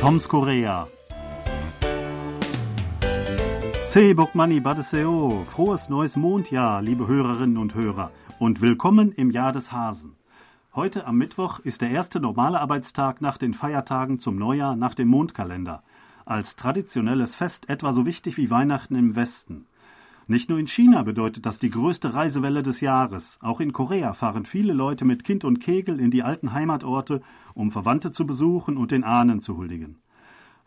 Toms Korea. Sebok Mani Badeseo, frohes neues Mondjahr, liebe Hörerinnen und Hörer, und willkommen im Jahr des Hasen. Heute am Mittwoch ist der erste normale Arbeitstag nach den Feiertagen zum Neujahr nach dem Mondkalender. Als traditionelles Fest etwa so wichtig wie Weihnachten im Westen. Nicht nur in China bedeutet das die größte Reisewelle des Jahres. Auch in Korea fahren viele Leute mit Kind und Kegel in die alten Heimatorte, um Verwandte zu besuchen und den Ahnen zu huldigen.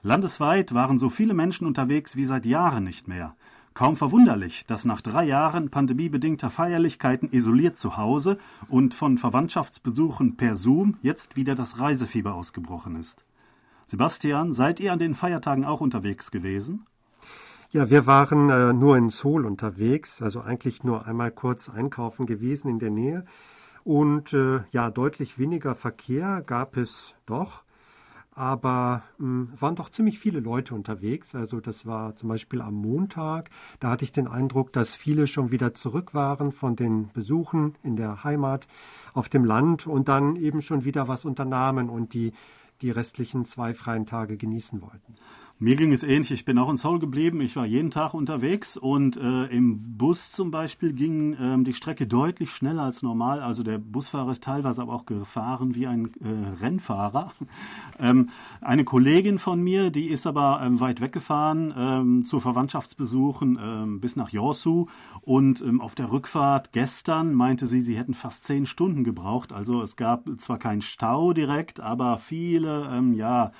Landesweit waren so viele Menschen unterwegs wie seit Jahren nicht mehr. Kaum verwunderlich, dass nach drei Jahren pandemiebedingter Feierlichkeiten isoliert zu Hause und von Verwandtschaftsbesuchen per Zoom jetzt wieder das Reisefieber ausgebrochen ist. Sebastian, seid ihr an den Feiertagen auch unterwegs gewesen? Ja, wir waren äh, nur in Seoul unterwegs, also eigentlich nur einmal kurz einkaufen gewesen in der Nähe. Und äh, ja, deutlich weniger Verkehr gab es doch. Aber mh, hm, waren doch ziemlich viele Leute unterwegs. Also das war zum Beispiel am Montag. Da hatte ich den Eindruck, dass viele schon wieder zurück waren von den Besuchen in der Heimat auf dem Land und dann eben schon wieder was unternahmen und die die restlichen zwei freien Tage genießen wollten. Mir ging es ähnlich. Ich bin auch in Seoul geblieben. Ich war jeden Tag unterwegs und äh, im Bus zum Beispiel ging ähm, die Strecke deutlich schneller als normal. Also der Busfahrer ist teilweise aber auch gefahren wie ein äh, Rennfahrer. ähm, eine Kollegin von mir, die ist aber ähm, weit weggefahren ähm, zu Verwandtschaftsbesuchen ähm, bis nach Yosu und ähm, auf der Rückfahrt gestern meinte sie, sie hätten fast zehn Stunden gebraucht. Also es gab zwar keinen Stau direkt, aber viele, ja,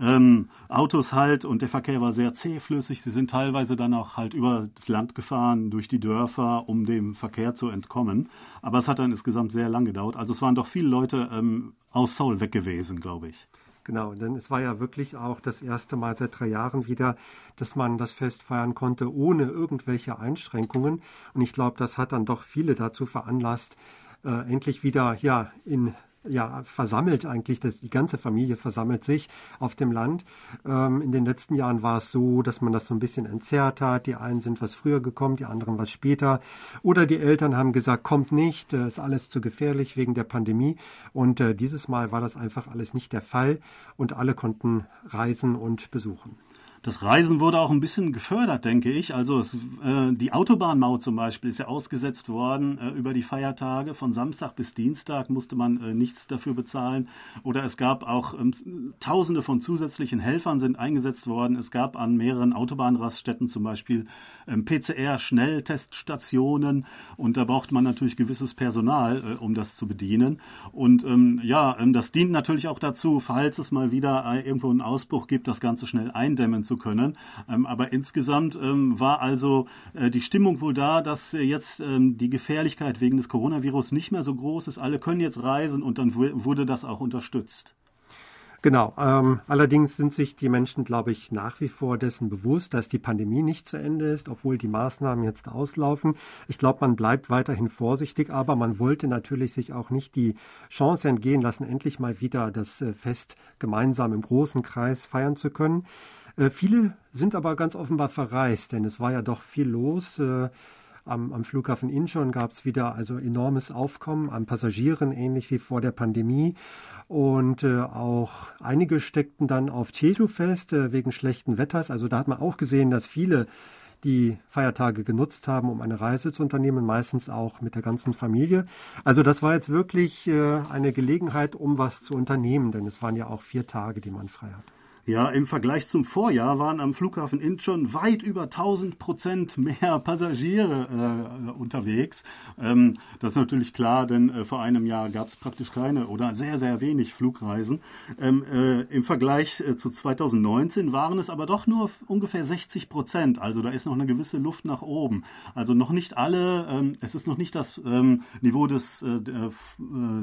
ähm, Autos halt und der Verkehr war sehr zähflüssig. Sie sind teilweise dann auch halt über das Land gefahren, durch die Dörfer, um dem Verkehr zu entkommen. Aber es hat dann insgesamt sehr lang gedauert. Also es waren doch viele Leute ähm, aus Seoul weg gewesen, glaube ich. Genau, denn es war ja wirklich auch das erste Mal seit drei Jahren wieder, dass man das Fest feiern konnte ohne irgendwelche Einschränkungen. Und ich glaube, das hat dann doch viele dazu veranlasst, äh, endlich wieder ja in ja, versammelt eigentlich, dass die ganze Familie versammelt sich auf dem Land. Ähm, in den letzten Jahren war es so, dass man das so ein bisschen entzerrt hat. Die einen sind was früher gekommen, die anderen was später. Oder die Eltern haben gesagt, kommt nicht, äh, ist alles zu gefährlich wegen der Pandemie. Und äh, dieses Mal war das einfach alles nicht der Fall und alle konnten reisen und besuchen. Das Reisen wurde auch ein bisschen gefördert, denke ich. Also es, äh, die Autobahnmaut zum Beispiel ist ja ausgesetzt worden äh, über die Feiertage. Von Samstag bis Dienstag musste man äh, nichts dafür bezahlen. Oder es gab auch ähm, Tausende von zusätzlichen Helfern sind eingesetzt worden. Es gab an mehreren Autobahnraststätten zum Beispiel ähm, PCR-Schnellteststationen. Und da braucht man natürlich gewisses Personal, äh, um das zu bedienen. Und ähm, ja, ähm, das dient natürlich auch dazu, falls es mal wieder äh, irgendwo einen Ausbruch gibt, das Ganze schnell eindämmen zu können. Ähm, aber insgesamt ähm, war also äh, die Stimmung wohl da, dass äh, jetzt ähm, die Gefährlichkeit wegen des Coronavirus nicht mehr so groß ist. Alle können jetzt reisen und dann wurde das auch unterstützt. Genau. Ähm, allerdings sind sich die Menschen, glaube ich, nach wie vor dessen bewusst, dass die Pandemie nicht zu Ende ist, obwohl die Maßnahmen jetzt auslaufen. Ich glaube, man bleibt weiterhin vorsichtig, aber man wollte natürlich sich auch nicht die Chance entgehen lassen, endlich mal wieder das äh, Fest gemeinsam im großen Kreis feiern zu können. Äh, viele sind aber ganz offenbar verreist, denn es war ja doch viel los. Äh, am, am, Flughafen Incheon gab es wieder also enormes Aufkommen an Passagieren, ähnlich wie vor der Pandemie. Und äh, auch einige steckten dann auf Jeju fest äh, wegen schlechten Wetters. Also da hat man auch gesehen, dass viele die Feiertage genutzt haben, um eine Reise zu unternehmen, meistens auch mit der ganzen Familie. Also das war jetzt wirklich eine Gelegenheit, um was zu unternehmen, denn es waren ja auch vier Tage, die man frei hat. Ja, im Vergleich zum Vorjahr waren am Flughafen Incheon weit über 1000 Prozent mehr Passagiere äh, unterwegs. Ähm, das ist natürlich klar, denn äh, vor einem Jahr gab es praktisch keine oder sehr, sehr wenig Flugreisen. Ähm, äh, Im Vergleich äh, zu 2019 waren es aber doch nur ungefähr 60 Prozent. Also da ist noch eine gewisse Luft nach oben. Also noch nicht alle, ähm, es ist noch nicht das ähm, Niveau des, äh, äh,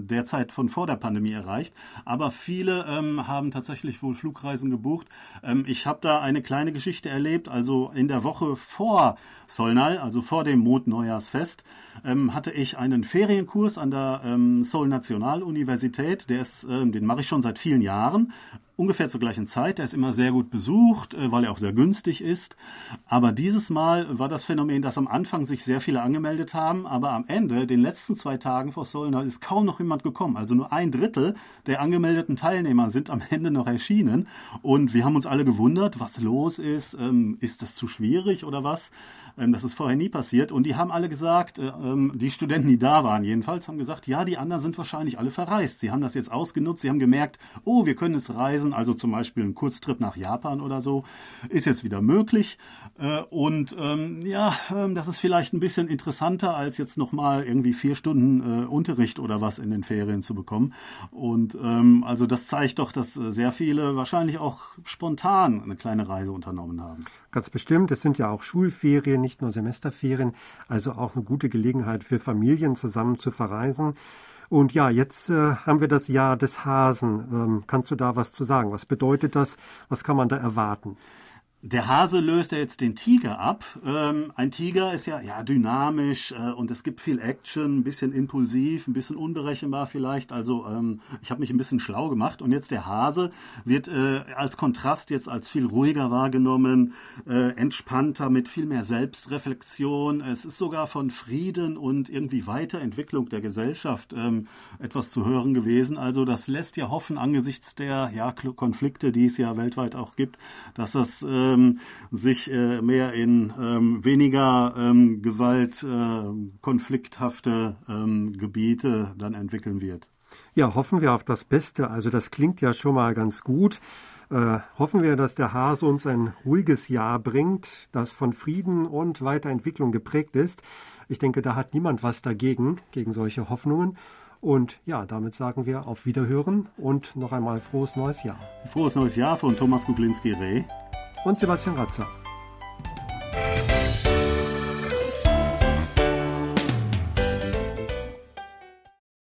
der Zeit von vor der Pandemie erreicht, aber viele ähm, haben tatsächlich wohl Flugreisen gebucht. Ähm, ich habe da eine kleine Geschichte erlebt. Also in der Woche vor Solnal, also vor dem Mondneujahrsfest, ähm, hatte ich einen Ferienkurs an der ähm, Seoul Nationaluniversität. Der ist, ähm, den mache ich schon seit vielen Jahren ungefähr zur gleichen Zeit. Der ist immer sehr gut besucht, äh, weil er auch sehr günstig ist. Aber dieses Mal war das Phänomen, dass am Anfang sich sehr viele angemeldet haben, aber am Ende, den letzten zwei Tagen vor Solna, ist kaum noch jemand gekommen. Also nur ein Drittel der angemeldeten Teilnehmer sind am Ende noch erschienen. Und wir haben uns alle gewundert, was los ist. Ähm, ist das zu schwierig oder was? Ähm, das ist vorher nie passiert. Und die haben alle gesagt, äh, ähm, die Studenten, die da waren jedenfalls, haben gesagt, ja, die anderen sind wahrscheinlich alle verreist. Sie haben das jetzt ausgenutzt. Sie haben gemerkt, oh, wir können jetzt reisen. Also zum Beispiel ein Kurztrip nach Japan oder so ist jetzt wieder möglich. Äh, und ähm, ja, das ist vielleicht ein bisschen interessanter, als jetzt nochmal irgendwie vier Stunden äh, Unterricht oder was in den Ferien zu bekommen. Und also das zeigt doch, dass sehr viele wahrscheinlich auch spontan eine kleine Reise unternommen haben. Ganz bestimmt. Es sind ja auch Schulferien, nicht nur Semesterferien, also auch eine gute Gelegenheit für Familien zusammen zu verreisen. Und ja, jetzt äh, haben wir das Jahr des Hasen. Ähm, kannst du da was zu sagen? Was bedeutet das? Was kann man da erwarten? Der Hase löst ja jetzt den Tiger ab. Ähm, ein Tiger ist ja, ja dynamisch äh, und es gibt viel Action, ein bisschen impulsiv, ein bisschen unberechenbar vielleicht. Also ähm, ich habe mich ein bisschen schlau gemacht und jetzt der Hase wird äh, als Kontrast jetzt als viel ruhiger wahrgenommen, äh, entspannter, mit viel mehr Selbstreflexion. Es ist sogar von Frieden und irgendwie Weiterentwicklung der Gesellschaft ähm, etwas zu hören gewesen. Also das lässt ja hoffen angesichts der ja, Konflikte, die es ja weltweit auch gibt, dass das äh, ähm, sich äh, mehr in ähm, weniger ähm, Gewalt, äh, ähm, Gebiete dann entwickeln wird. Ja, hoffen wir auf das Beste. Also das klingt ja schon mal ganz gut. Äh, hoffen wir, dass der Hase uns ein ruhiges Jahr bringt, das von Frieden und Weiterentwicklung geprägt ist. Ich denke, da hat niemand was dagegen, gegen solche Hoffnungen. Und ja, damit sagen wir auf Wiederhören und noch einmal frohes neues Jahr. Frohes neues Jahr von Thomas Kuklinski-Reh und Sebastian Ratzer.